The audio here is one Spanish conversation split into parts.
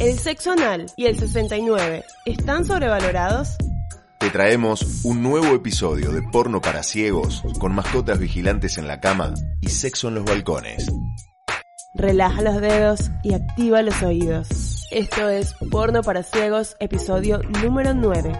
¿El sexo anal y el 69 están sobrevalorados? Te traemos un nuevo episodio de Porno para Ciegos con mascotas vigilantes en la cama y sexo en los balcones. Relaja los dedos y activa los oídos. Esto es Porno para Ciegos, episodio número 9.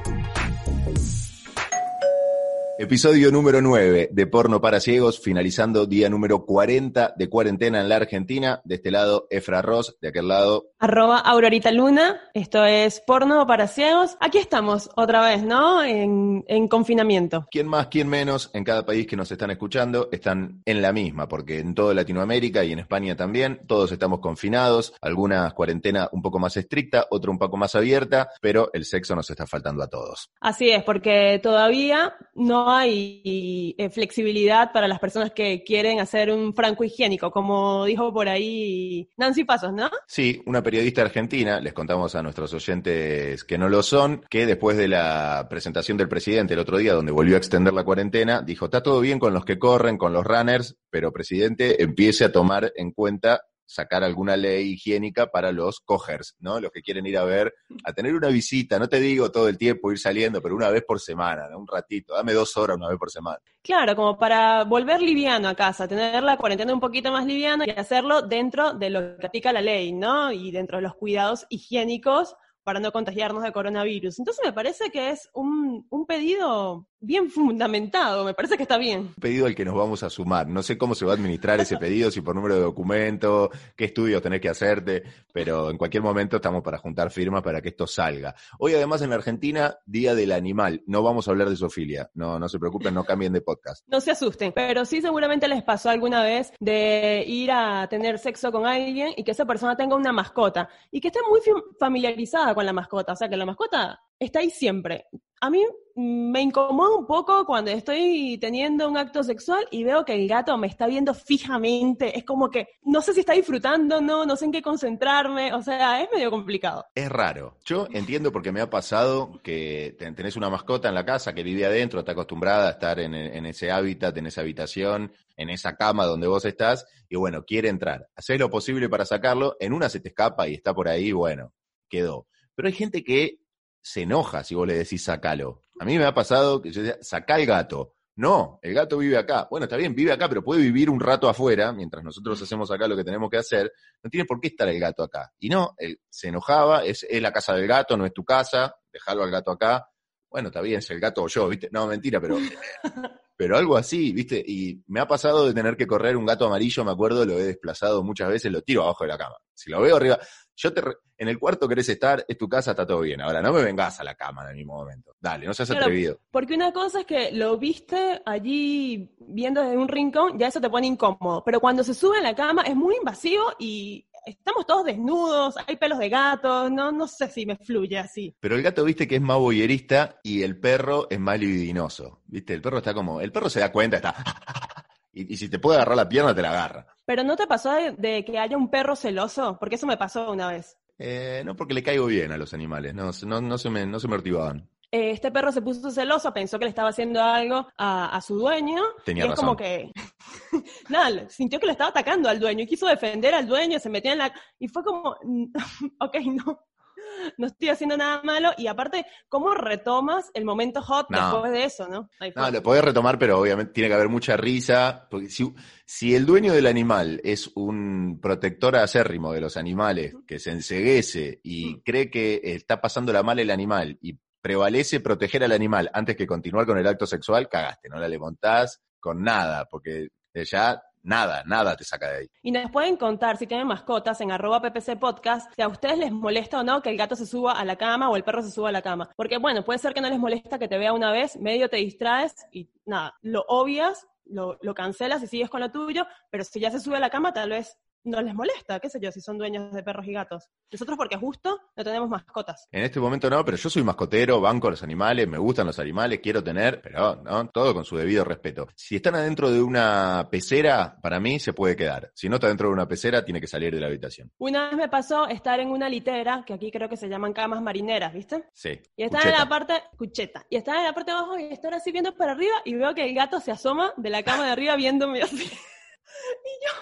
Episodio número 9 de Porno para Ciegos, finalizando día número 40 de cuarentena en la Argentina. De este lado, Efra Ross, de aquel lado. Arroba Aurorita Luna, esto es Porno para Ciegos. Aquí estamos otra vez, ¿no? En, en confinamiento. ¿Quién más, quién menos? En cada país que nos están escuchando están en la misma, porque en toda Latinoamérica y en España también, todos estamos confinados, alguna cuarentena un poco más estricta, otra un poco más abierta, pero el sexo nos está faltando a todos. Así es, porque todavía no hay eh, flexibilidad para las personas que quieren hacer un franco higiénico, como dijo por ahí Nancy Pasos, ¿no? Sí, una periodista argentina, les contamos a nuestros oyentes que no lo son, que después de la presentación del presidente el otro día, donde volvió a extender la cuarentena, dijo, está todo bien con los que corren, con los runners, pero presidente, empiece a tomar en cuenta sacar alguna ley higiénica para los cogers, ¿no? Los que quieren ir a ver, a tener una visita, no te digo todo el tiempo ir saliendo, pero una vez por semana, un ratito, dame dos horas una vez por semana. Claro, como para volver liviano a casa, tener la cuarentena un poquito más liviana y hacerlo dentro de lo que aplica la ley, ¿no? Y dentro de los cuidados higiénicos para no contagiarnos de coronavirus. Entonces me parece que es un, un, pedido bien fundamentado, me parece que está bien. Un pedido al que nos vamos a sumar. No sé cómo se va a administrar ese pedido, si por número de documento, qué estudios tenés que hacerte, pero en cualquier momento estamos para juntar firmas para que esto salga. Hoy además en la Argentina, Día del Animal. No vamos a hablar de zoofilia. No, no se preocupen, no cambien de podcast. No se asusten, pero sí seguramente les pasó alguna vez de ir a tener sexo con alguien y que esa persona tenga una mascota y que esté muy familiarizada con la mascota, o sea que la mascota está ahí siempre. A mí me incomoda un poco cuando estoy teniendo un acto sexual y veo que el gato me está viendo fijamente. Es como que no sé si está disfrutando, no, no sé en qué concentrarme. O sea, es medio complicado. Es raro. Yo entiendo porque me ha pasado que tenés una mascota en la casa que vive adentro, está acostumbrada a estar en, en ese hábitat, en esa habitación, en esa cama donde vos estás, y bueno, quiere entrar. Hacés lo posible para sacarlo, en una se te escapa y está por ahí, bueno, quedó. Pero hay gente que se enoja si vos le decís sacalo. A mí me ha pasado que yo decía, sacá el gato. No, el gato vive acá. Bueno, está bien, vive acá, pero puede vivir un rato afuera, mientras nosotros hacemos acá lo que tenemos que hacer. No tiene por qué estar el gato acá. Y no, él se enojaba, es, es la casa del gato, no es tu casa, déjalo al gato acá. Bueno, está bien, es el gato o yo, ¿viste? No, mentira, pero pero algo así, ¿viste? Y me ha pasado de tener que correr un gato amarillo, me acuerdo, lo he desplazado muchas veces, lo tiro abajo de la cama. Si lo veo arriba, yo te, en el cuarto querés estar, es tu casa, está todo bien. Ahora, no me vengas a la cama en el mismo momento. Dale, no seas Claro, atrevido. Porque una cosa es que lo viste allí viendo desde un rincón, ya eso te pone incómodo. Pero cuando se sube a la cama es muy invasivo y estamos todos desnudos, hay pelos de gato, no, no sé si me fluye así. Pero el gato, viste que es más boyerista y el perro es más libidinoso. ¿Viste? El perro está como, el perro se da cuenta, está. Y, y si te puede agarrar la pierna, te la agarra. Pero ¿no te pasó de, de que haya un perro celoso? Porque eso me pasó una vez. Eh, no porque le caigo bien a los animales, no, no, no, se, me, no se me motivaban. Eh, este perro se puso celoso, pensó que le estaba haciendo algo a, a su dueño. Tenía y es razón. como que. Nada, sintió que le estaba atacando al dueño y quiso defender al dueño, se metió en la. Y fue como. ok, no. No estoy haciendo nada malo. Y aparte, ¿cómo retomas el momento hot No. después de eso, no? No, lo podés retomar, pero obviamente tiene que haber mucha risa. Porque si, si el dueño del animal es un protector acérrimo de los animales, que se enseguece y cree que está pasándola mal el animal y prevalece proteger al animal antes que continuar con el acto sexual, cagaste, no la levantás con nada, porque ya nada, nada te saca de ahí. Y nos pueden contar si tienen mascotas en arroba ppc podcast, si a ustedes les molesta o no que el gato se suba a la cama o el perro se suba a la cama. Porque bueno, puede ser que no les molesta que te vea una vez, medio te distraes y nada, lo obvias, lo, lo cancelas y sigues con lo tuyo, pero si ya se sube a la cama tal vez no les molesta, qué sé yo, si son dueños de perros y gatos. Nosotros porque justo no tenemos mascotas. En este momento no, pero yo soy mascotero, banco a los animales, me gustan los animales, quiero tener, pero no, todo con su debido respeto. Si están adentro de una pecera, para mí se puede quedar. Si no está dentro de una pecera, tiene que salir de la habitación. Una vez me pasó estar en una litera, que aquí creo que se llaman camas marineras, ¿viste? Sí. Y estaba en la parte, cucheta, y estaba en la parte de abajo y estar así viendo para arriba y veo que el gato se asoma de la cama de arriba viéndome así. Y yo,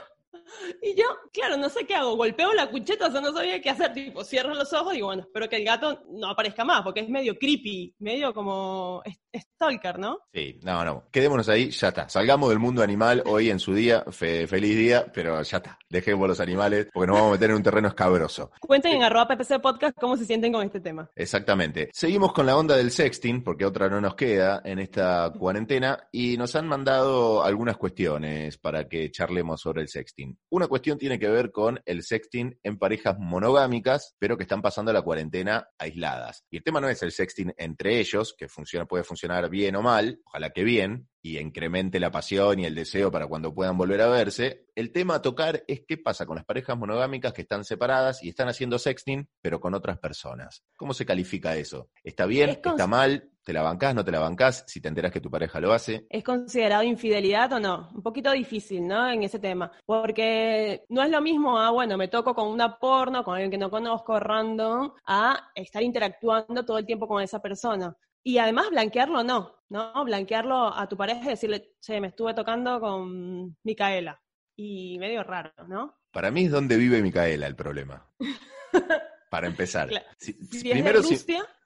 Y yo, claro, no sé qué hago, golpeo la cucheta, o sea, no sabía qué hacer, tipo, cierro los ojos y digo, bueno, espero que el gato no aparezca más, porque es medio creepy, medio como stalker, ¿no? Sí, no, no, quedémonos ahí, ya está. Salgamos del mundo animal hoy en su día, feliz día, pero ya está. Dejemos los animales porque nos vamos a meter en un terreno escabroso. Cuenten en arroba PPC Podcast cómo se sienten con este tema. Exactamente. Seguimos con la onda del sexting, porque otra no nos queda en esta cuarentena, y nos han mandado algunas cuestiones para que charlemos sobre el sexting. Una cuestión tiene que ver con el sexting en parejas monogámicas, pero que están pasando la cuarentena aisladas. Y el tema no es el sexting entre ellos, que funciona, puede funcionar bien o mal, ojalá que bien, y incremente la pasión y el deseo para cuando puedan volver a verse. El tema a tocar es qué pasa con las parejas monogámicas que están separadas y están haciendo sexting, pero con otras personas. ¿Cómo se califica eso? ¿Está bien? ¿Está mal? ¿Te la bancás? ¿No te la bancás? Si te enteras que tu pareja lo hace. ¿Es considerado infidelidad o no? Un poquito difícil, ¿no? En ese tema. Porque no es lo mismo a, bueno, me toco con una porno, con alguien que no conozco, random, a estar interactuando todo el tiempo con esa persona. Y además blanquearlo no, ¿no? Blanquearlo a tu pareja y decirle, che, me estuve tocando con Micaela. Y medio raro, ¿no? Para mí es donde vive Micaela el problema. Para empezar. Si, primero, si,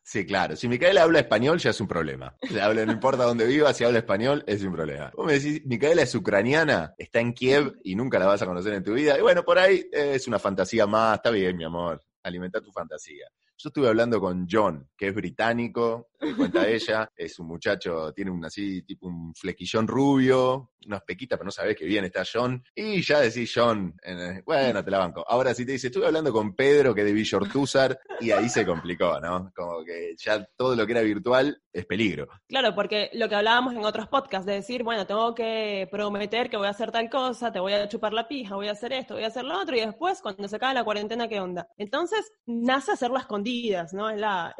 Sí, claro. Si Micaela habla español, ya es un problema. Habla, no importa dónde viva, si habla español, es un problema. Vos me decís, Micaela es ucraniana, está en Kiev y nunca la vas a conocer en tu vida. Y bueno, por ahí es una fantasía más. Está bien, mi amor. Alimenta tu fantasía. Yo estuve hablando con John, que es británico, me cuenta ella, es un muchacho, tiene un así, tipo un flequillón rubio, unas pequitas, pero no sabes qué bien está John. Y ya decís John, bueno, te la banco. Ahora sí te dice, estuve hablando con Pedro, que es de Villortúzar, y ahí se complicó, ¿no? Como que ya todo lo que era virtual es peligro. Claro, porque lo que hablábamos en otros podcasts, de decir, bueno, tengo que prometer que voy a hacer tal cosa, te voy a chupar la pija, voy a hacer esto, voy a hacer lo otro, y después, cuando se acabe la cuarentena, ¿qué onda? Entonces, nace hacerlo escondido ¿no? Es, la,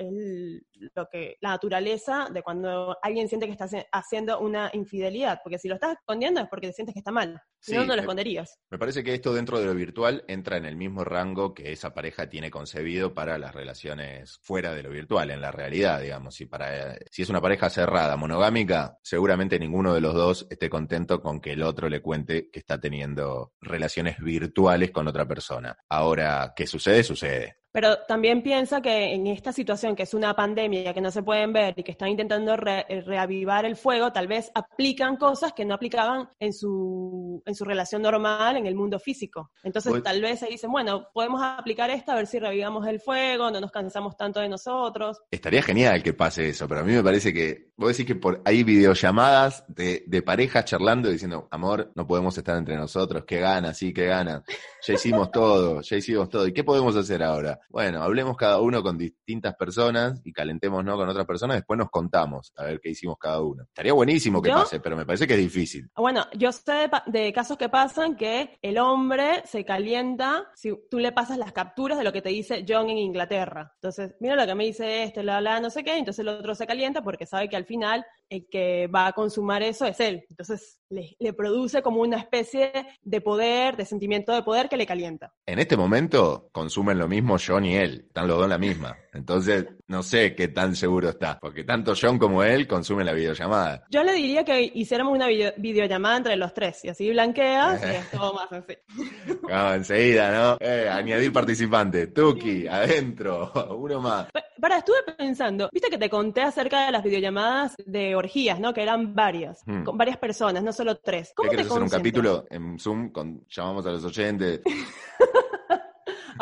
lo que, la naturaleza de cuando alguien siente que está haciendo una infidelidad, porque si lo estás escondiendo es porque te sientes que está mal, si no, no lo esconderías. Me parece que esto dentro de lo virtual entra en el mismo rango que esa pareja tiene concebido para las relaciones fuera de lo virtual, en la realidad, digamos. Si, para, si es una pareja cerrada, monogámica, seguramente ninguno de los dos esté contento con que el otro le cuente que está teniendo relaciones virtuales con otra persona. Ahora, ¿qué sucede? Sucede. Pero también piensa que en esta situación, que es una pandemia, que no se pueden ver y que están intentando eh, reavivar el fuego, tal vez aplican cosas que no aplicaban en su, en su relación normal en el mundo físico. Entonces, pues tal vez se dicen, bueno, podemos aplicar esto a ver si revivamos el fuego, no nos cansamos tanto de nosotros. Estaría genial que pase eso, pero a mí me parece que, vos decís que por, hay videollamadas de, de parejas charlando diciendo, amor, no podemos estar entre nosotros, qué ganas, sí, qué ganas. Ya hicimos todo, ya hicimos todo. ¿Y qué podemos hacer ahora? Bueno, hablemos cada uno con distintas personas y calentemos ¿no? con otras personas, después nos contamos a ver qué hicimos cada uno. Estaría buenísimo que pase, pero me parece que es difícil. Bueno, yo sé de, casos que pasan que el hombre se calienta si tú le pasas las capturas de lo que te dice John en Inglaterra. Entonces, mira lo que me dice este, la, la, no sé qué, entonces el otro se calienta porque sabe que al final el que va a consumar eso es él. Entonces le, le, produce como una especie de poder, de sentimiento de poder que le calienta. En este momento consumen lo mismo John y él, están los dos en la misma. Entonces no sé qué tan seguro está, porque tanto John como él consumen la videollamada. Yo le diría que hiciéramos una videollamada entre los tres y así blanqueas y es todo más así. No, enseguida, ¿no? Eh, añadir participante, Tuki, adentro, uno más. Para, estuve pensando, viste que te conté acerca de las videollamadas de orgías, ¿no? Que eran varias, hmm. con varias personas, no solo tres. ¿Cómo ¿Qué te hacer un capítulo en Zoom con llamamos a los oyentes?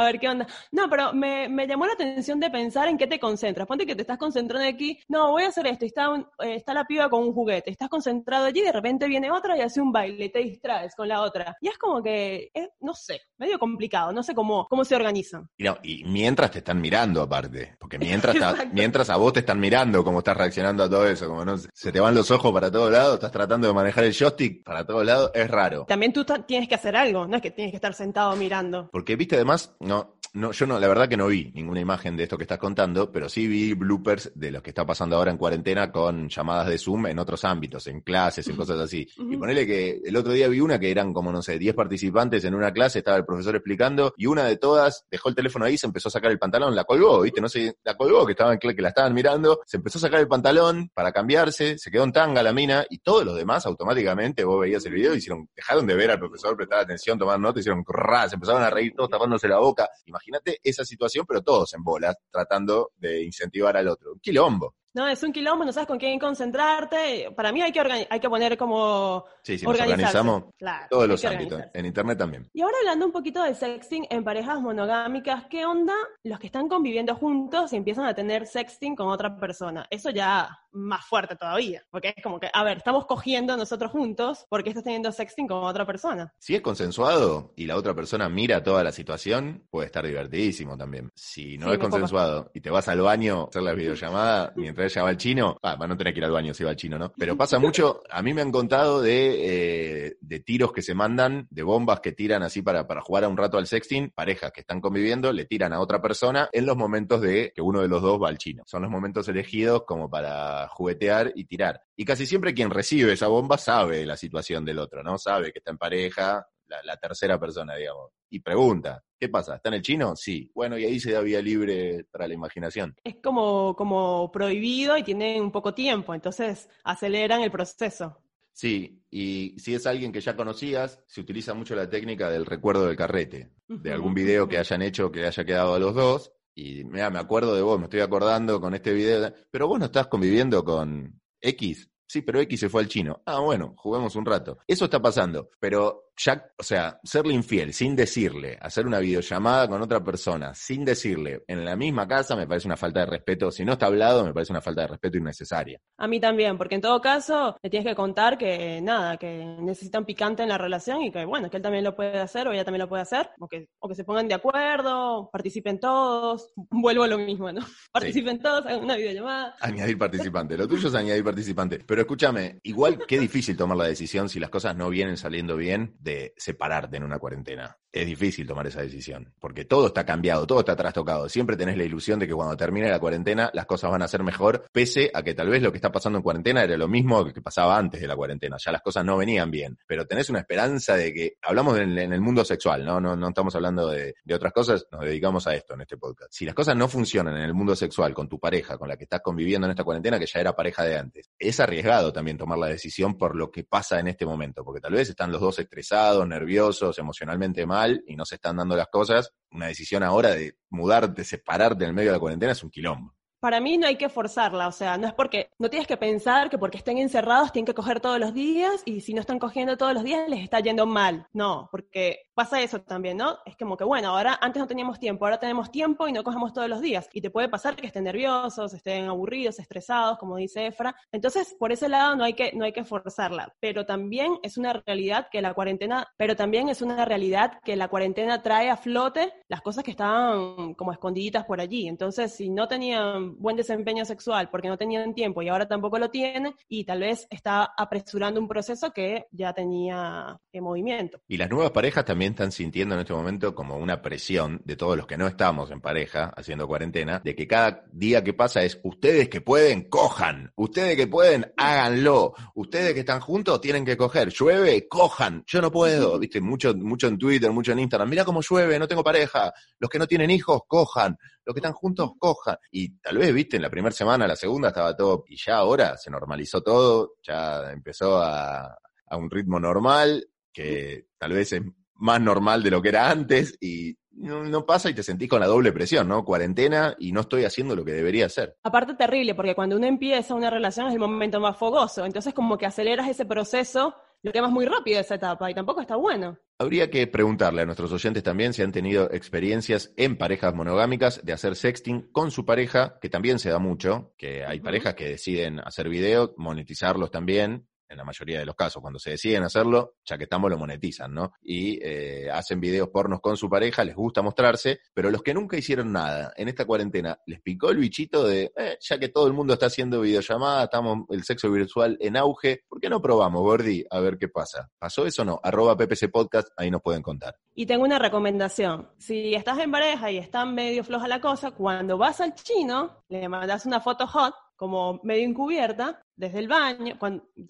a ver qué onda. No, pero me, llamó la atención de pensar en qué te concentras. Ponte que te estás concentrando aquí, no, voy a hacer esto, está, eh, está la piba con un juguete, estás concentrado allí, de repente viene otra y hace un baile, te distraes con la otra. Y es como que, no sé, medio complicado, no sé cómo, cómo se organizan. Y, no, y mientras te están mirando aparte, porque mientras, mientras a vos te están mirando cómo estás reaccionando a todo eso, como no se te van los ojos para todos lados, estás tratando de manejar el joystick para todos lados, es raro. También tú tienes que hacer algo, no es que tienes que estar sentado mirando. Porque viste además, no, no, yo no, la verdad que no vi ninguna imagen de esto que estás contando, pero sí vi bloopers de lo que está pasando ahora en cuarentena con llamadas de Zoom en otros ámbitos, en clases, en cosas así. Y ponele que el otro día vi una que eran como, no sé, 10 participantes en una clase, estaba el profesor explicando, y una de todas dejó el teléfono ahí, se empezó a sacar el pantalón, la colgó, ¿viste? No sé, la colgó, que estaban, que la estaban mirando, se empezó a sacar el pantalón para cambiarse, se quedó en tanga la mina, y todos los demás automáticamente, vos veías el video, hicieron, dejaron de ver al profesor, prestar atención, tomar nota, hicieron, se empezaron a reír todos tapándose la boca. Imagínate esa situación, pero todos en bolas, tratando de incentivar al otro. Un quilombo. No, es un quilombo, no sabes con quién concentrarte. Para mí hay que, hay que poner como. Sí, sí, nos organizamos todos los ámbitos. En internet también. Y ahora hablando un poquito de sexting en parejas monogámicas, ¿qué onda los que están conviviendo juntos y empiezan a tener sexting con otra persona? Eso ya más fuerte todavía, porque es como que, a ver, estamos cogiendo nosotros juntos, ¿por qué estás teniendo sexting con otra persona? Si es consensuado y la otra persona mira toda la situación, puede estar divertidísimo también. Si no es consensuado y te vas al baño a hacer la videollamada mientras va al chino, ah, va a no tener que ir al baño si va al chino, ¿no? Pero pasa mucho, a mí me han contado de, eh, de tiros que se mandan, de bombas que tiran así para, para jugar a un rato al sexting, parejas que están conviviendo, le tiran a otra persona en los momentos de que uno de los dos va al chino. Son los momentos elegidos como para juguetear y tirar. Y casi siempre quien recibe esa bomba sabe la situación del otro, ¿no? Sabe que está en pareja, la, tercera persona, digamos. Y pregunta, ¿qué pasa? ¿Está en el chino? Sí. Bueno, y ahí se da vía libre para la imaginación. Es como, como prohibido y tienen un poco tiempo, entonces aceleran el proceso. Sí, y si es alguien que ya conocías, se utiliza mucho la técnica del recuerdo del carrete, de algún video que hayan hecho que haya quedado a los dos, y mira, me acuerdo de vos, me estoy acordando con este video, pero vos no estás conviviendo con X. Sí, pero X se fue al chino. Ah, bueno, juguemos un rato. Eso está pasando, pero ya, o sea, serle infiel sin decirle, hacer una videollamada con otra persona sin decirle en la misma casa me parece una falta de respeto. Si no está hablado, me parece una falta de respeto innecesaria. A mí también, porque en todo caso le tienes que contar que nada, que necesitan picante en la relación y que bueno, que él también lo puede hacer o ella también lo puede hacer, o que, o que se pongan de acuerdo, participen todos, vuelvo a lo mismo, ¿no? Participen todos, hagan una videollamada. Añadir participantes, lo tuyo es añadir participantes. Pero escúchame, igual qué difícil tomar la decisión si las cosas no vienen saliendo bien separarte en una cuarentena es difícil tomar esa decisión, porque todo está cambiado, todo está trastocado. Siempre tenés la ilusión de que cuando termine la cuarentena las cosas van a ser mejor, pese a que tal vez lo que está pasando en cuarentena era lo mismo que pasaba antes de la cuarentena. Ya las cosas no venían bien, pero tenés una esperanza de que, hablamos en, el mundo sexual, ¿no? No, no estamos hablando de, de, otras cosas, nos dedicamos a esto en este podcast. Si las cosas no funcionan en el mundo sexual con tu pareja, con la que estás conviviendo en esta cuarentena, que ya era pareja de antes, es arriesgado también tomar la decisión por lo que pasa en este momento, porque tal vez están los dos estresados, nerviosos, emocionalmente mal y no se están dando las cosas, una decisión ahora de mudarte, separarte en el medio de la cuarentena es un quilombo. Para mí no hay que forzarla, o sea, no es porque, no tienes que pensar que porque estén encerrados tienen que coger todos los días y si no están cogiendo todos los días les está yendo mal. No, porque pasa eso también, ¿no? Es como que, bueno, ahora antes no teníamos tiempo, ahora tenemos tiempo y no cogemos todos los días. Y te puede pasar que estén nerviosos, estén aburridos, estresados, como dice Efra. Entonces, por ese lado no hay que, no hay que forzarla. Pero también es una realidad que la cuarentena, pero también es una realidad que la cuarentena trae a flote las cosas que estaban como escondiditas por allí. Entonces, si no tenían buen desempeño sexual porque no tenían tiempo y ahora tampoco lo tienen y tal vez está apresurando un proceso que ya tenía en movimiento. Y las nuevas parejas también están sintiendo en este momento como una presión de todos los que no estamos en pareja haciendo cuarentena, de que cada día que pasa es ustedes que pueden, cojan, ustedes que pueden, háganlo, ustedes que están juntos tienen que coger, llueve, cojan, yo no puedo, viste, mucho, mucho en Twitter, mucho en Instagram, mira cómo llueve, no tengo pareja, los que no tienen hijos, cojan, los que están juntos, cojan. Y tal vez, viste, en la primera semana, la segunda estaba todo, y ya ahora se normalizó todo, ya empezó a, a un ritmo normal, que tal vez es más normal de lo que era antes, y no, pasa y te sentís con la doble presión, ¿no? Cuarentena y no estoy haciendo lo que debería hacer. Aparte terrible, porque cuando uno empieza una relación es el momento más fogoso, entonces como que aceleras ese proceso, lo quemas muy rápido esa etapa y tampoco está bueno. Habría que preguntarle a nuestros oyentes también si han tenido experiencias en parejas monogámicas de hacer sexting con su pareja, que también se da mucho, que hay parejas que deciden hacer videos, monetizarlos también, en la mayoría de los casos, cuando se deciden hacerlo, ya que estamos, lo monetizan, ¿no? Y eh, hacen videos pornos con su pareja, les gusta mostrarse, pero los que nunca hicieron nada en esta cuarentena, les picó el bichito de, eh, ya que todo el mundo está haciendo videollamadas, estamos el sexo virtual en auge, ¿por qué no probamos, Gordi? A ver qué pasa. ¿Pasó eso o no? Arroba PPC Podcast, ahí nos pueden contar. Y tengo una recomendación. Si estás en pareja y está medio floja la cosa, cuando vas al chino, le mandas una foto hot, como medio encubierta, desde el baño,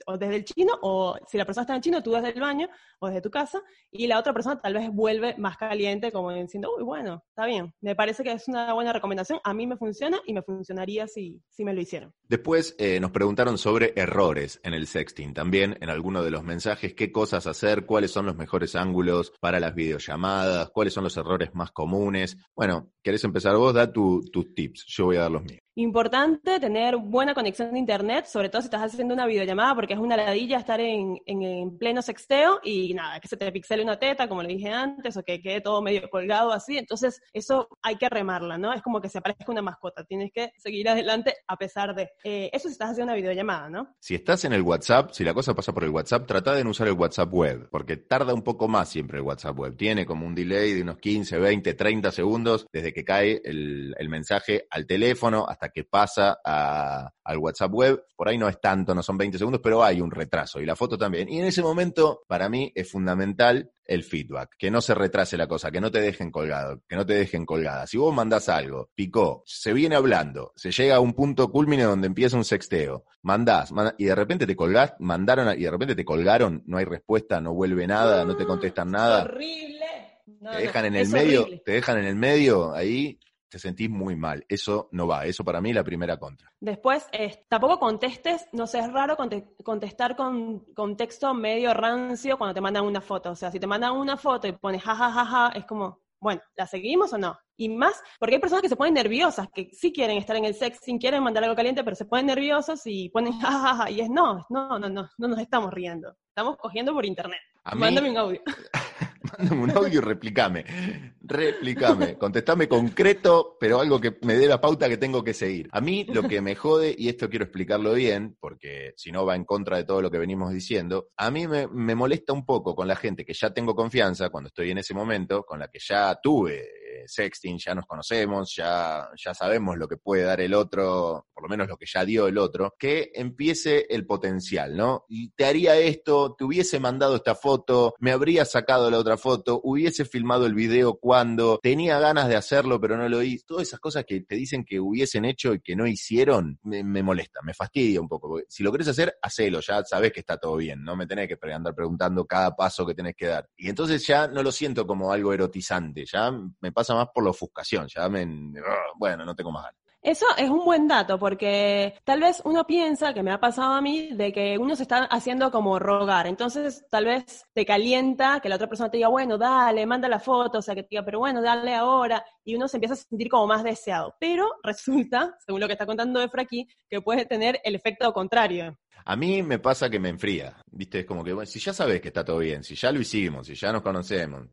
o desde el chino, o si la persona está en el chino, tú desde el baño o desde tu casa, y la otra persona tal vez vuelve más caliente, como diciendo, uy, bueno, está bien. Me parece que es una buena recomendación. A mí me funciona y me funcionaría si, si me lo hicieron. Después eh, nos preguntaron sobre errores en el sexting. También en alguno de los mensajes, qué cosas hacer, cuáles son los mejores ángulos para las videollamadas, cuáles son los errores más comunes. Bueno, ¿querés empezar vos? Da tus tips. Yo voy a dar los míos. Importante tener buena conexión de internet, sobre todo si estás haciendo una videollamada, porque es una ladilla estar en, en, pleno sexteo y nada, que se te pixele una teta, como le dije antes, o que quede todo medio colgado así. Entonces, eso hay que remarla, ¿no? Es como que se aparezca una mascota. Tienes que seguir adelante a pesar de. Eh, eso si estás haciendo una videollamada, ¿no? Si estás en el WhatsApp, si la cosa pasa por el WhatsApp, trata de no usar el WhatsApp web, porque tarda un poco más siempre el WhatsApp web. Tiene como un delay de unos 15, 20, 30 segundos desde que cae el, mensaje al teléfono hasta que pasa al WhatsApp web. Por ahí no es tanto, no son 20 segundos, pero hay un retraso y la foto también. Y en ese momento, para mí, es fundamental el feedback, que no se retrase la cosa, que no te dejen colgado, que no te dejen colgada. Si vos mandás algo, picó, se viene hablando, se llega a un punto culmine donde empieza un sexteo, mandás, y de repente te colgás, mandaron y de repente te colgaron, no hay respuesta, no vuelve nada, no te contestan nada. horrible. te dejan en el medio, te dejan en el medio ahí te sentís muy mal. Eso no va. Eso para mí es la primera contra. Después, tampoco contestes, no sé, es raro contestar con, con, texto medio rancio cuando te mandan una foto. O sea, si te mandan una foto y pones jajajaja, ja, ja, ja, es como, bueno, ¿la seguimos o no? Y más, porque hay personas que se ponen nerviosas, que sí quieren estar en el sexting, quieren mandar algo caliente, pero se ponen nerviosos y ponen jajaja, y es no, no, no, no, no nos estamos riendo. Estamos cogiendo por internet. Mándame un audio. Mándame un audio y replicame. Replicame. Contestame concreto, pero algo que me dé la pauta que tengo que seguir. A mí lo que me jode, y esto quiero explicarlo bien, porque si no va en contra de todo lo que venimos diciendo, a mí me, molesta un poco con la gente que ya tengo confianza cuando estoy en ese momento, con la que ya tuve sexting, ya nos conocemos, ya, ya sabemos lo que puede dar el otro, por lo menos lo que ya dio el otro, que empiece el potencial, ¿no? Y te haría esto, te hubiese mandado esta foto, me habría sacado la otra foto, hubiese filmado el video tenía ganas de hacerlo pero no lo hice, todas esas cosas que te dicen que hubiesen hecho y que no hicieron, me, molesta, me fastidia un poco, si lo querés hacer, hacelo, ya sabes que está todo bien, no me tenés que andar preguntando cada paso que tenés que dar. Y entonces ya no lo siento como algo erotizante, ya me pasa más por la ofuscación, ya me, bueno, no tengo más ganas. Eso es un buen dato porque tal vez uno piensa, que me ha pasado a mí, de que uno se está haciendo como rogar. Entonces tal vez te calienta que la otra persona te diga, bueno, dale, manda la foto, o sea, que te diga, pero bueno, dale ahora. Y uno se empieza a sentir como más deseado. Pero resulta, según lo que está contando Efra aquí, que puede tener el efecto contrario. A mí me pasa que me enfría, ¿viste? Es como que, bueno, si ya sabes que está todo bien, si ya lo hicimos, si ya nos conocemos,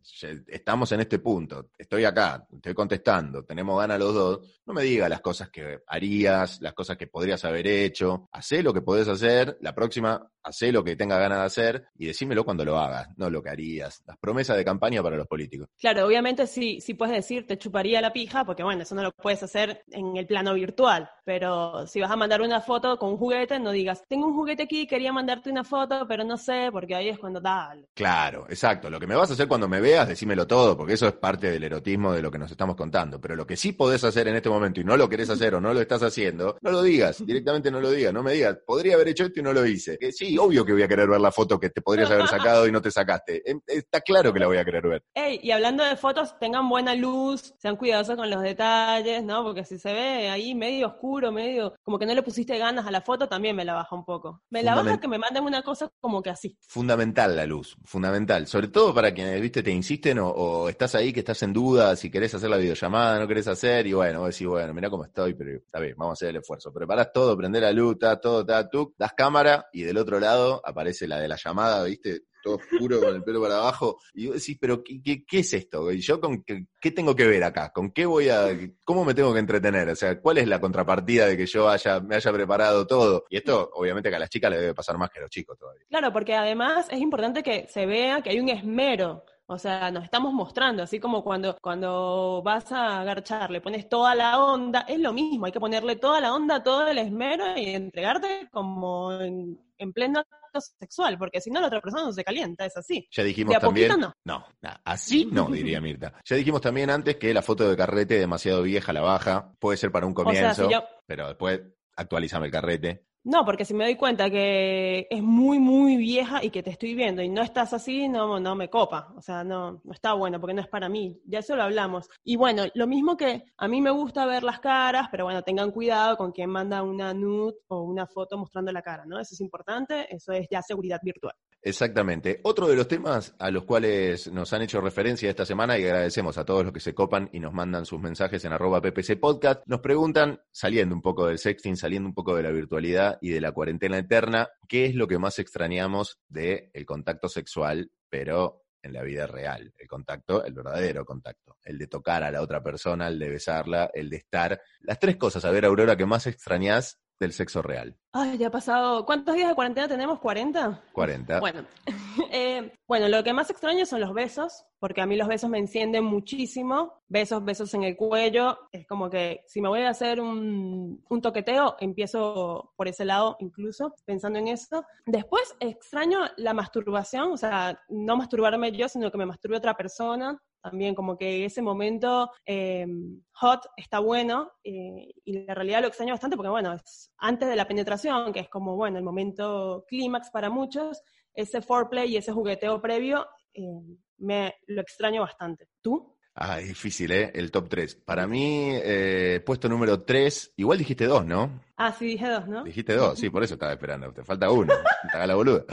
estamos en este punto, estoy acá, estoy contestando, tenemos ganas los dos, no me digas las cosas que harías, las cosas que podrías haber hecho, hacé lo que podés hacer, la próxima hacé lo que tenga ganas de hacer y decímelo cuando lo hagas, no lo que harías. Las promesas de campaña para los políticos. Claro, obviamente sí, sí puedes decir, te chuparía la pija, porque bueno, eso no lo puedes hacer en el plano virtual, pero si vas a mandar una foto con un juguete, no digas, tengo un juguete aquí, quería mandarte una foto, pero no sé, porque ahí es cuando tal. Claro, exacto. Lo que me vas a hacer cuando me veas, decímelo todo, porque eso es parte del erotismo de lo que nos estamos contando. Pero lo que sí podés hacer en este momento y no lo querés hacer o no lo estás haciendo, no lo digas, directamente no lo digas, no me digas, podría haber hecho esto y no lo hice. Que sí, obvio que voy a querer ver la foto que te podrías haber sacado y no te sacaste. Em, está claro que la voy a querer ver. Ey, y hablando de fotos, tengan buena luz, sean cuidadosos con los detalles, ¿no? Porque si se ve ahí medio oscuro, medio como que no le pusiste ganas a la foto, también me la baja un poco. Me la baja que me manden una cosa como que así. Fundamental la luz, fundamental. Sobre todo para quienes, viste, te insisten o, estás ahí que estás en duda si querés hacer la videollamada, no querés hacer, y bueno, vos decís, bueno, mira cómo estoy, pero está bien, vamos a hacer el esfuerzo. Preparás todo, prender la luz, está todo, está tú, das cámara, y del otro lado aparece la de la llamada, viste, todo oscuro con el pelo para abajo. Y vos decís, pero ¿qué, qué, es esto? ¿Y yo con qué, qué, tengo que ver acá? ¿Con qué voy a, cómo me tengo que entretener? O sea, ¿cuál es la contrapartida de que yo haya, me haya preparado todo? Y esto, obviamente, que a las chicas le debe pasar más que a los chicos todavía. Claro, porque además es importante que se vea que hay un esmero o sea, nos estamos mostrando, así como cuando, cuando vas a agarchar, le pones toda la onda, es lo mismo, hay que ponerle toda la onda, todo el esmero y entregarte como en, pleno acto sexual, porque si no la otra persona no se calienta, es así. Ya dijimos también. No. no, así no, diría Mirta. Ya dijimos también antes que la foto de carrete demasiado vieja la baja, puede ser para un comienzo, pero después actualizame el carrete. No, porque si me doy cuenta que es muy, muy vieja y que te estoy viendo y no estás así, no, no me copa. O sea, no, no está bueno porque no es para mí. Ya eso lo hablamos. Y bueno, lo mismo que a mí me gusta ver las caras, pero bueno, tengan cuidado con quien manda una nude o una foto mostrando la cara, ¿no? Eso es importante, eso es ya seguridad virtual. Exactamente. Otro de los temas a los cuales nos han hecho referencia esta semana y agradecemos a todos los que se copan y nos mandan sus mensajes en arroba ppc podcast, nos preguntan, saliendo un poco del sexting, saliendo un poco de la virtualidad y de la cuarentena eterna, ¿qué es lo que más extrañamos del el contacto sexual, pero en la vida real? El contacto, el verdadero contacto, el de tocar a la otra persona, el de besarla, el de estar. Las tres cosas, a ver, Aurora, que más extrañás del sexo real. Ay, ya ha pasado. ¿Cuántos días de cuarentena tenemos? ¿40? 40. Bueno, eh, bueno, lo que más extraño son los besos, porque a mí los besos me encienden muchísimo. Besos, besos en el cuello. Es como que si me voy a hacer un, un toqueteo, empiezo por ese lado incluso, pensando en eso. Después extraño la masturbación, o sea, no masturbarme yo, sino que me masturbe otra persona también como que ese momento em, hot está bueno eh, y la realidad lo extraño bastante porque bueno, es antes de la penetración, que es como bueno, el momento clímax para muchos, ese foreplay y ese jugueteo previo em, me lo extraño bastante. ¿Tú? Ah, difícil, ¿eh? El top 3. Para mí, eh, puesto número 3, igual dijiste 2, ¿no? Ah, sí, dije 2, ¿no? Dijiste 2, sí, por eso estaba esperando. Te falta uno. Te haga la boluda.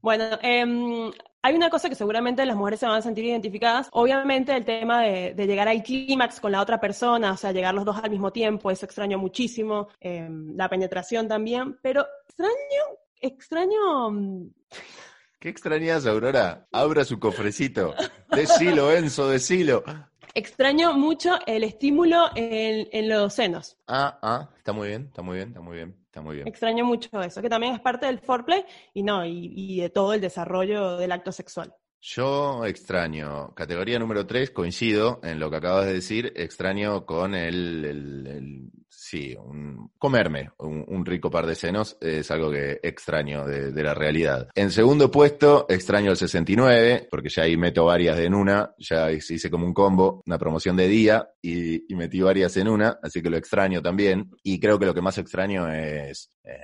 Bueno, eh, hay una cosa que seguramente las mujeres se van a sentir identificadas. Obviamente el tema de, llegar al clímax con la otra persona, o sea, llegar los dos al mismo tiempo, eso extraño muchísimo. Em, la penetración también, pero extraño, extraño... Mm, ¿Qué extrañas, Aurora? Abra su cofrecito. Decilo, Enzo, decilo. Extraño mucho el estímulo en, los senos. Ah, ah, está muy bien, está muy bien, está muy bien, Extraño mucho eso, que también es parte del foreplay y no, y, de todo el desarrollo del acto sexual. Yo extraño, categoría número 3, coincido en lo que acabas de decir, extraño con el Sí, un, comerme un, rico par de senos es algo que extraño de, la realidad. En segundo puesto, extraño el 69, porque ya ahí meto varias en una, ya hice como un combo, una promoción de día y, metí varias en una, así que lo extraño también. Y creo que lo que más extraño es eh,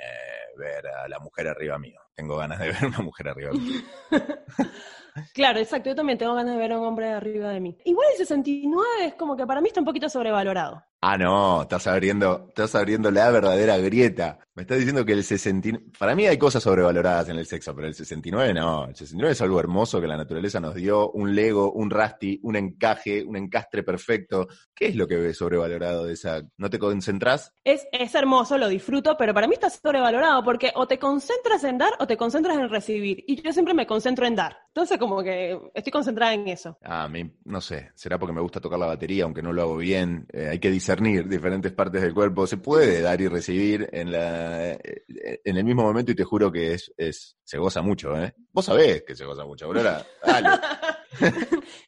ver a la mujer arriba mío. Tengo ganas de ver una mujer arriba. Claro, exacto. Yo también tengo ganas de ver a un hombre arriba de mí. Igual el 69 es como que para mí está un poquito sobrevalorado. Ah, no, estás abriendo, estás abriendo la verdadera grieta. Me estás diciendo que el 69... Para mí hay cosas sobrevaloradas en el sexo, pero el 69 no. El 69 es algo hermoso que la naturaleza nos dio, un Lego, un Rusty, un encaje, un encastre perfecto. ¿Qué es lo que ves sobrevalorado de esa? ¿No te concentras? Es, es hermoso, lo disfruto, pero para mí está sobrevalorado porque o te concentras en dar o te concentras en recibir. Y yo siempre me concentro en dar. Entonces como que estoy concentrada en eso. Ah, no sé, será porque me gusta tocar la batería, aunque no lo hago bien. Eh, hay que discernir diferentes partes del cuerpo. Se puede dar y recibir en, la, eh, en el mismo momento y te juro que es, es se goza mucho, ¿eh? Vos sabés que se goza mucho, Aurora.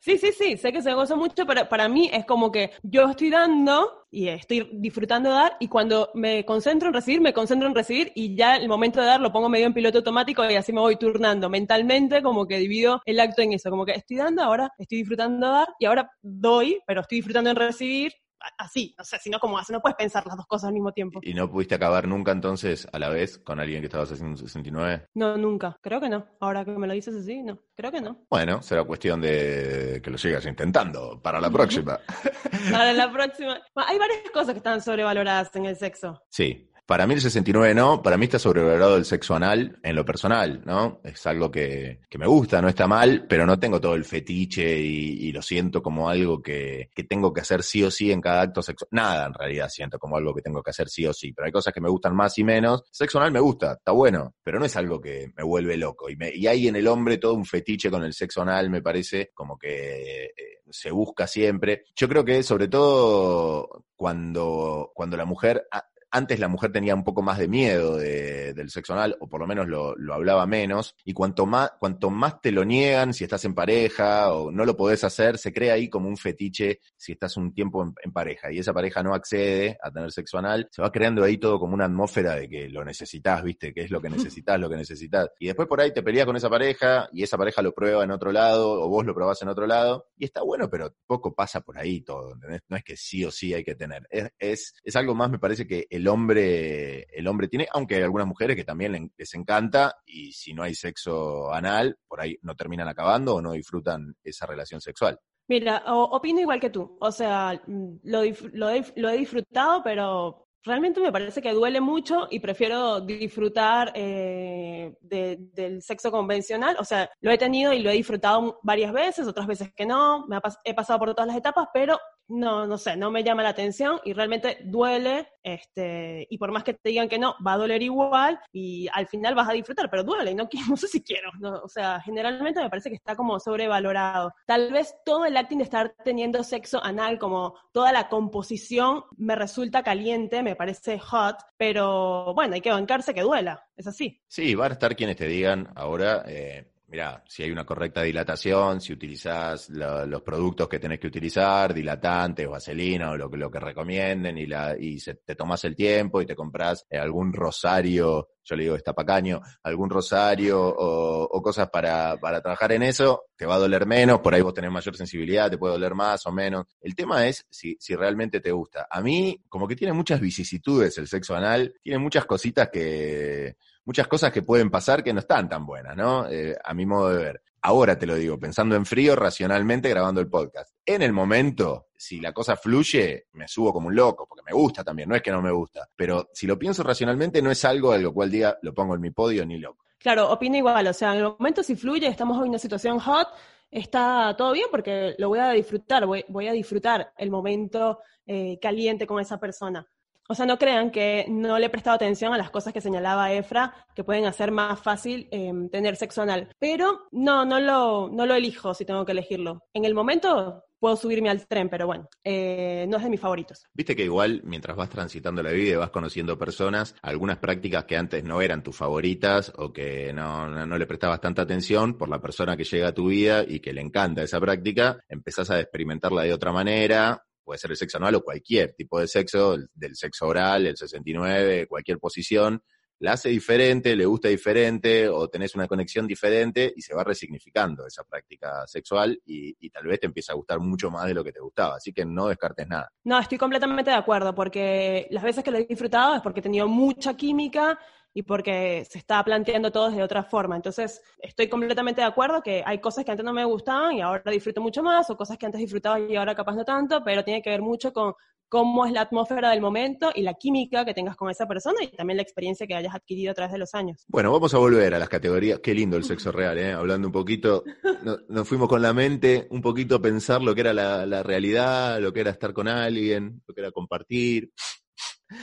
Sí, sí, sí, sé que se goza mucho, pero para mí es como que yo estoy dando y estoy disfrutando de dar y cuando me concentro en recibir, me concentro en recibir y ya el momento de dar lo pongo medio en piloto automático y así me voy turnando mentalmente, como que divido el acto en eso, como que estoy dando, ahora estoy disfrutando de dar y ahora doy, pero estoy disfrutando en recibir así, o sea, si no, como así, no puedes pensar las dos cosas al mismo tiempo. ¿Y no pudiste acabar nunca entonces a la vez con alguien que estabas haciendo un 69? No, nunca, creo que no. Ahora que me lo dices así, no, creo que no. Bueno, será cuestión de que lo sigas intentando para la próxima. para la próxima. Hay varias cosas que están sobrevaloradas en el sexo. Sí, Para mí el 69 no, para mí está sobrevalorado el sexo anal en lo personal, ¿no? Es algo que, que me gusta, no está mal, pero no tengo todo el fetiche y, y lo siento como algo que, que, tengo que hacer sí o sí en cada acto sexual. Nada en realidad siento como algo que tengo que hacer sí o sí, pero hay cosas que me gustan más y menos. Sexo anal me gusta, está bueno, pero no es algo que me vuelve loco. Y, me, y hay en el hombre todo un fetiche con el sexo anal, me parece, como que eh, se busca siempre. Yo creo que sobre todo cuando, cuando la mujer antes la mujer tenía un poco más de miedo de, del sexo anal, o por lo menos lo, lo, hablaba menos, y cuanto más, cuanto más te lo niegan, si estás en pareja o no lo podés hacer, se crea ahí como un fetiche si estás un tiempo en, en, pareja, y esa pareja no accede a tener sexo anal, se va creando ahí todo como una atmósfera de que lo necesitas, viste, que es lo que necesitas, lo que necesitas. Y después por ahí te peleas con esa pareja, y esa pareja lo prueba en otro lado, o vos lo probás en otro lado, y está bueno, pero poco pasa por ahí todo, ¿entendés? No es que sí o sí hay que tener. Es, es, es algo más, me parece que el hombre, el hombre tiene, aunque hay algunas mujeres que también les encanta y si no hay sexo anal, por ahí no terminan acabando o no disfrutan esa relación sexual. Mira, opino igual que tú. O sea, lo, lo, lo he disfrutado, pero realmente me parece que duele mucho y prefiero disfrutar eh, de, del sexo convencional. O sea, lo he tenido y lo he disfrutado varias veces, otras veces que no. Me ha, he pasado por todas las etapas, pero no, no sé, no me llama la atención y realmente duele, este, y por más que te digan que no, va a doler igual y al final vas a disfrutar, pero duele y no, no sé si quiero, no, o sea, generalmente me parece que está como sobrevalorado. Tal vez todo el acting de estar teniendo sexo anal, como toda la composición, me resulta caliente, me parece hot, pero bueno, hay que bancarse que duela, es así. Sí, van a estar quienes te digan ahora, eh, Mira, si hay una correcta dilatación, si utilizas lo, los productos que tenés que utilizar, dilatantes, vaselina o lo, lo que recomienden, y, la, y se, te tomas el tiempo y te compras eh, algún rosario, yo le digo estapacaño, algún rosario o, o, cosas para, para trabajar en eso, te va a doler menos, por ahí vos tenés mayor sensibilidad, te puede doler más o menos. El tema es si, si realmente te gusta. A mí, como que tiene muchas vicisitudes el sexo anal, tiene muchas cositas que muchas cosas que pueden pasar que no están tan buenas, ¿no? Eh, a mi modo de ver. Ahora te lo digo, pensando en frío, racionalmente, grabando el podcast. En el momento, si la cosa fluye, me subo como un loco, porque me gusta también, no es que no me gusta. Pero si lo pienso racionalmente, no es algo a lo cual diga, lo pongo en mi podio ni loco. Claro, opino igual, o sea, en el momento si fluye, estamos en una situación hot, está todo bien porque lo voy a disfrutar, voy, voy a disfrutar el momento eh, caliente con esa persona. O sea, no crean que no le he prestado atención a las cosas que señalaba Efra, que pueden hacer más fácil eh, tener sexo anal. Pero no, no lo, no lo elijo si tengo que elegirlo. En el momento puedo subirme al tren, pero bueno, eh, no es de mis favoritos. Viste que igual, mientras vas transitando la vida y vas conociendo personas, algunas prácticas que antes no eran tus favoritas o que no, no, no, le prestabas tanta atención por la persona que llega a tu vida y que le encanta esa práctica, empezás a experimentarla de otra manera, puede ser el sexo anal o cualquier tipo de sexo, del sexo oral, el 69, cualquier posición, la hace diferente, le gusta diferente o tenés una conexión diferente y se va resignificando esa práctica sexual y, y, tal vez te empieza a gustar mucho más de lo que te gustaba. Así que no descartes nada. No, estoy completamente de acuerdo porque las veces que lo he disfrutado es porque he tenido mucha química y porque se está planteando todo de otra forma. Entonces, estoy completamente de acuerdo que hay cosas que antes no me gustaban y ahora disfruto mucho más, o cosas que antes disfrutaba y ahora capaz no tanto, pero tiene que ver mucho con cómo es la atmósfera del momento y la química que tengas con esa persona y también la experiencia que hayas adquirido a través de los años. Bueno, vamos a volver a las categorías. Qué lindo el sexo real, ¿eh? Hablando un poquito, no, nos fuimos con la mente un poquito a pensar lo que era la, la realidad, lo que era estar con alguien, lo que era compartir.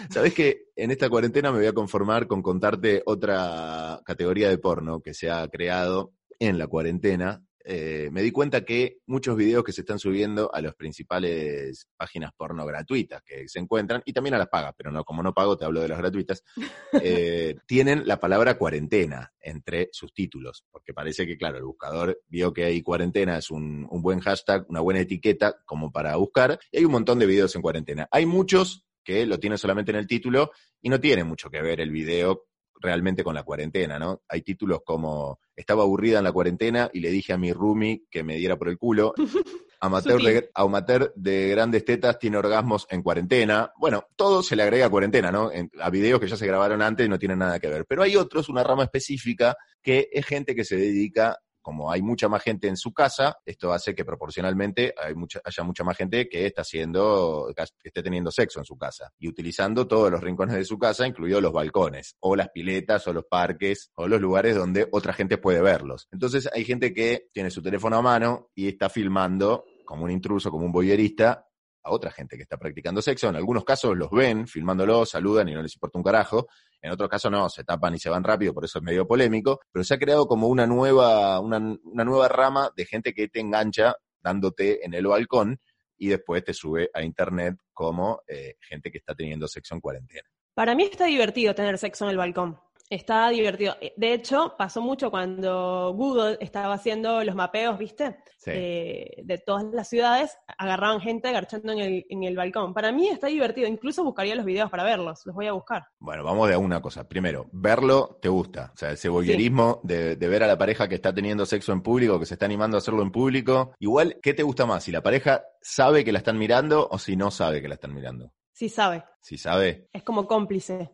Sabes que en esta cuarentena me voy a conformar con contarte otra categoría de porno que se ha creado en la cuarentena. Eh, me di cuenta que muchos videos que se están subiendo a las principales páginas porno gratuitas que se encuentran, y también a las pagas, pero no, como no pago, te hablo de las gratuitas, eh, tienen la palabra cuarentena entre sus títulos, porque parece que, claro, el buscador vio que hay cuarentena, es un, un buen hashtag, una buena etiqueta como para buscar, y hay un montón de videos en cuarentena. Hay muchos que lo tiene solamente en el título y no tiene mucho que ver el video realmente con la cuarentena, ¿no? Hay títulos como estaba aburrida en la cuarentena y le dije a mi roomie que me diera por el culo. Amateur de, amateur de grandes tetas tiene orgasmos en cuarentena. Bueno, todo se le agrega cuarentena, ¿no? En, a videos que ya se grabaron antes y no tienen nada que ver. Pero hay otros, una rama específica, que es gente que se dedica como hay mucha más gente en su casa, esto hace que proporcionalmente hay mucha, haya mucha más gente que está haciendo, que esté teniendo sexo en su casa y utilizando todos los rincones de su casa, incluidos los balcones, o las piletas, o los parques, o los lugares donde otra gente puede verlos. Entonces hay gente que tiene su teléfono a mano y está filmando como un intruso, como un boyerista, a otra gente que está practicando sexo. En algunos casos los ven, filmándolo, saludan y no les importa un carajo. En otros casos no, se tapan y se van rápido, por eso es medio polémico. Pero se ha creado como una nueva, una, nueva rama de gente que te engancha dándote en el balcón y después te sube a internet como eh, gente que está teniendo sexo en cuarentena. Para mí está divertido tener sexo en el balcón. Está divertido. Eh, de hecho, pasó mucho cuando Google estaba haciendo los mapeos, ¿viste? Eh, de todas las ciudades, agarraban gente agarchando en el, en el balcón. Para mí está divertido. Incluso buscaría los videos para verlos. Los voy a buscar. Bueno, vamos de una cosa. Primero, verlo te gusta. O sea, ese voyeurismo de, de, ver a la pareja que está teniendo sexo en público, que se está animando a hacerlo en público. Igual, ¿qué te gusta más? Si la pareja sabe que la están mirando o si no sabe que la están mirando. Sí sabe. Sí sabe. Es como cómplice.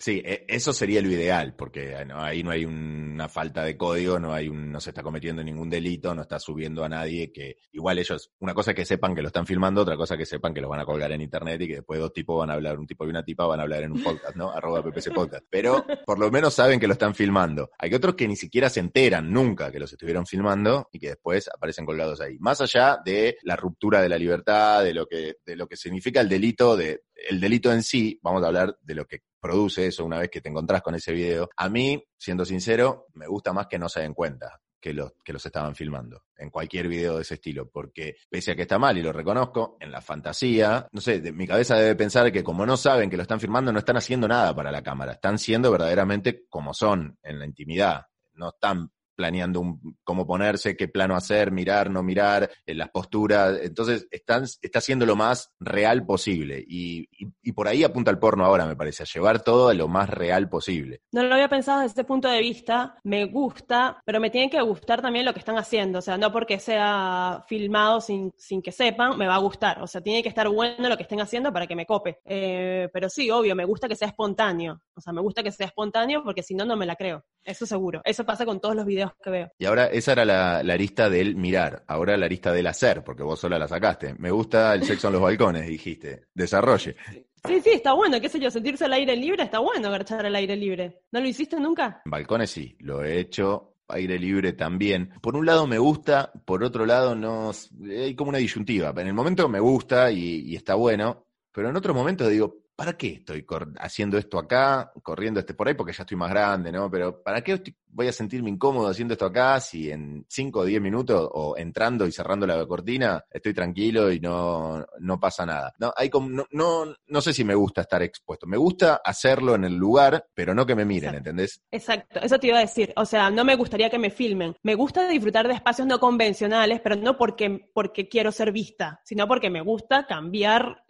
Sí, e, eso sería lo ideal, porque ahí no hay una falta de código, no hay un, no se está cometiendo ningún delito, no está subiendo a nadie que igual ellos, una cosa es que sepan que lo están filmando, otra cosa es que sepan que lo van a colgar en internet y que después dos tipos van a hablar, un tipo y una tipa van a hablar en un podcast, ¿no? Arroba PPC Podcast. Pero por lo menos saben que lo están filmando. Hay otros que ni siquiera se enteran nunca que los estuvieron filmando y que después aparecen colgados ahí. Más allá de la ruptura de la libertad, de lo que, de lo que significa el delito de, el delito en sí, vamos a hablar de lo que produce eso una vez que te encontrás con ese video. A mí, siendo sincero, me gusta más que no se den cuenta que los, que los estaban filmando en cualquier video de ese estilo, porque pese a que está mal y lo reconozco, en la fantasía, no sé, de, mi cabeza debe pensar que como no saben que lo están filmando, no están haciendo nada para la cámara, están siendo verdaderamente como son en la intimidad, no están planeando un, cómo ponerse, qué plano hacer, mirar, no mirar, eh, las posturas. Entonces, están, está haciendo lo más real posible. Y, y, por ahí apunta el porno ahora, me parece, a llevar todo a lo más real posible. No lo había pensado desde ese punto de vista. Me gusta, pero me tiene que gustar también lo que están haciendo. O sea, no porque sea filmado sin, sin que sepan, me va a gustar. O sea, tiene que estar bueno lo que estén haciendo para que me cope. Eh, pero sí, obvio, me gusta que sea espontáneo. O sea, me gusta que sea espontáneo porque si no, no me la creo. Eso seguro. Eso pasa con todos los videos que veo. Y ahora esa era la, la lista del mirar, ahora la lista del hacer, porque vos sola la sacaste. Me gusta el sexo en los balcones, dijiste. Desarrolle. Sí, sí, está bueno, qué sé yo, sentirse al aire libre está bueno, garchar al aire libre. ¿No lo hiciste nunca? En balcones sí, lo he hecho, aire libre también. Por un lado me gusta, por otro lado no, hay como una disyuntiva. En el momento me gusta y, y está bueno, pero en otro momento digo, ¿para qué estoy haciendo esto acá, corriendo este por ahí? Porque ya estoy más grande, ¿no? Pero ¿para qué voy a sentirme incómodo haciendo esto acá si en 5 o 10 minutos o entrando y cerrando la cortina estoy tranquilo y no, no pasa nada? No, hay como, no, no, no, sé si me gusta estar expuesto. Me gusta hacerlo en el lugar, pero no que me miren, ¿entendés? Exacto, eso te iba a decir. O sea, no me gustaría que me filmen. Me gusta disfrutar de espacios no convencionales, pero no porque, porque quiero ser vista, sino porque me gusta cambiar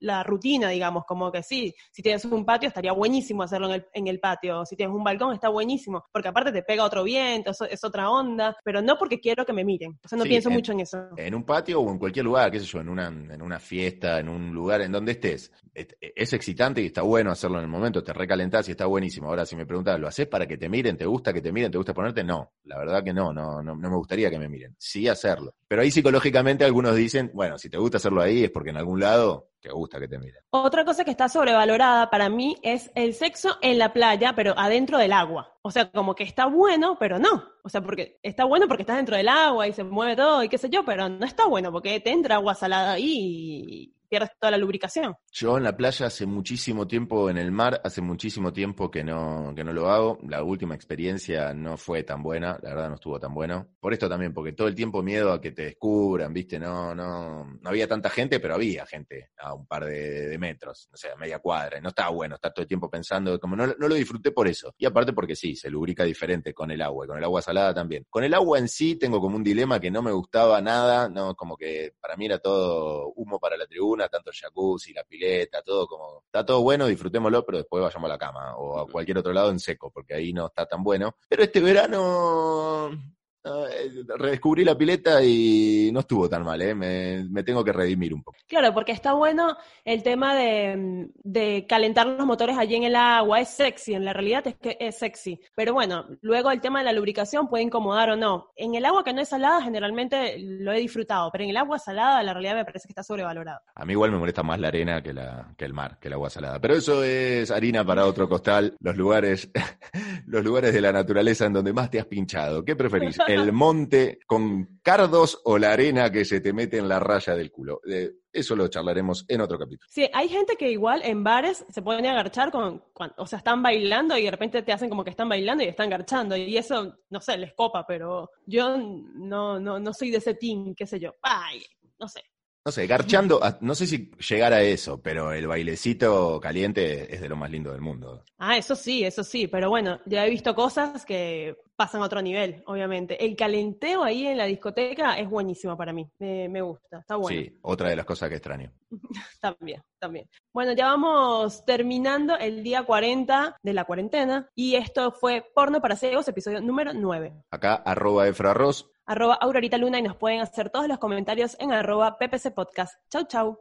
la rutina, digamos, como que sí, si tienes un patio estaría buenísimo hacerlo en el, en el patio, si tienes un balcón está buenísimo, porque aparte te pega otro viento, es, otra onda, pero no porque quiero que me miren, o sea, no pienso mucho en eso. En un patio o en cualquier lugar, qué sé yo, en una, en una fiesta, en un lugar en donde estés, es, excitante y está bueno hacerlo en el momento, te recalentás y está buenísimo. Ahora, si me preguntas, ¿lo haces para que te miren? ¿Te gusta que te miren? ¿Te gusta ponerte? No, la verdad que no, no, no, no me gustaría que me miren. Sí hacerlo. Pero ahí psicológicamente algunos dicen, bueno, si te gusta hacerlo ahí es porque en algún lado gusta que te miren. Otra cosa que está sobrevalorada para mí es el sexo en la playa, pero adentro del agua. O sea, como que está bueno, pero no. O sea, porque está bueno porque estás dentro del agua y se mueve todo y qué sé yo, pero no está bueno porque te entra agua salada ahí y pierdes toda la lubricación. Yo en la playa hace muchísimo tiempo, en el mar, hace muchísimo tiempo que no, que no lo hago. La última experiencia no fue tan buena, la verdad no estuvo tan bueno. Por esto también, porque todo el tiempo miedo a que te descubran, viste, no, no, no había tanta gente, pero había gente a un par de, metros, o sea, media cuadra, no estaba bueno estar todo el tiempo pensando, como no, no lo disfruté por eso. Y aparte porque sí, se lubrica diferente con el agua, y con el agua salada también. Con el agua en sí tengo como un dilema que no me gustaba nada, no, como que para mí era todo humo para la tribuna tanto el jacuzzi, la pileta, todo como, está todo bueno, disfrutémoslo, pero después vayamos a la cama o a cualquier otro lado en seco, porque ahí no está tan bueno. Pero este verano redescubrí la pileta y no estuvo tan mal, ¿eh? me, tengo que redimir un poco. Claro, porque está bueno el tema de, de, calentar los motores allí en el agua, es sexy, en la realidad es que es sexy. Pero bueno, luego el tema de la lubricación puede incomodar o no. En el agua que no es salada generalmente lo he disfrutado, pero en el agua salada la realidad me parece que está sobrevalorado. A mí igual me molesta más la arena que, la, que el mar, que el agua salada. Pero eso es harina para otro costal, los lugares, los lugares de la naturaleza en donde más te has pinchado. ¿Qué preferís? el monte con cardos o la arena que se te mete en la raya del culo. eso lo charlaremos en otro capítulo. Sí, hay gente que igual en bares se pueden agarchar con, o sea, están bailando y de repente te hacen como que están bailando y están garchando y eso, no sé, les copa, pero yo no, no, no soy de ese team, qué sé yo. Ay, no sé. No sé, garchando, no sé si llegar a eso, pero el bailecito caliente es de lo más lindo del mundo. Ah, eso sí, eso sí, pero bueno, ya he visto cosas que pasan a otro nivel, obviamente. El calenteo ahí en la discoteca es buenísimo para mí, me, gusta, está bueno. Sí, otra de las cosas que extraño. también, también. Bueno, ya vamos terminando el día 40 de la cuarentena y esto fue Porno para Ciegos, episodio número 9. Acá, arroba Efraros. Arroba Aurorita Luna y nos pueden hacer todos los comentarios en arroba PPC Podcast. Chau, chau.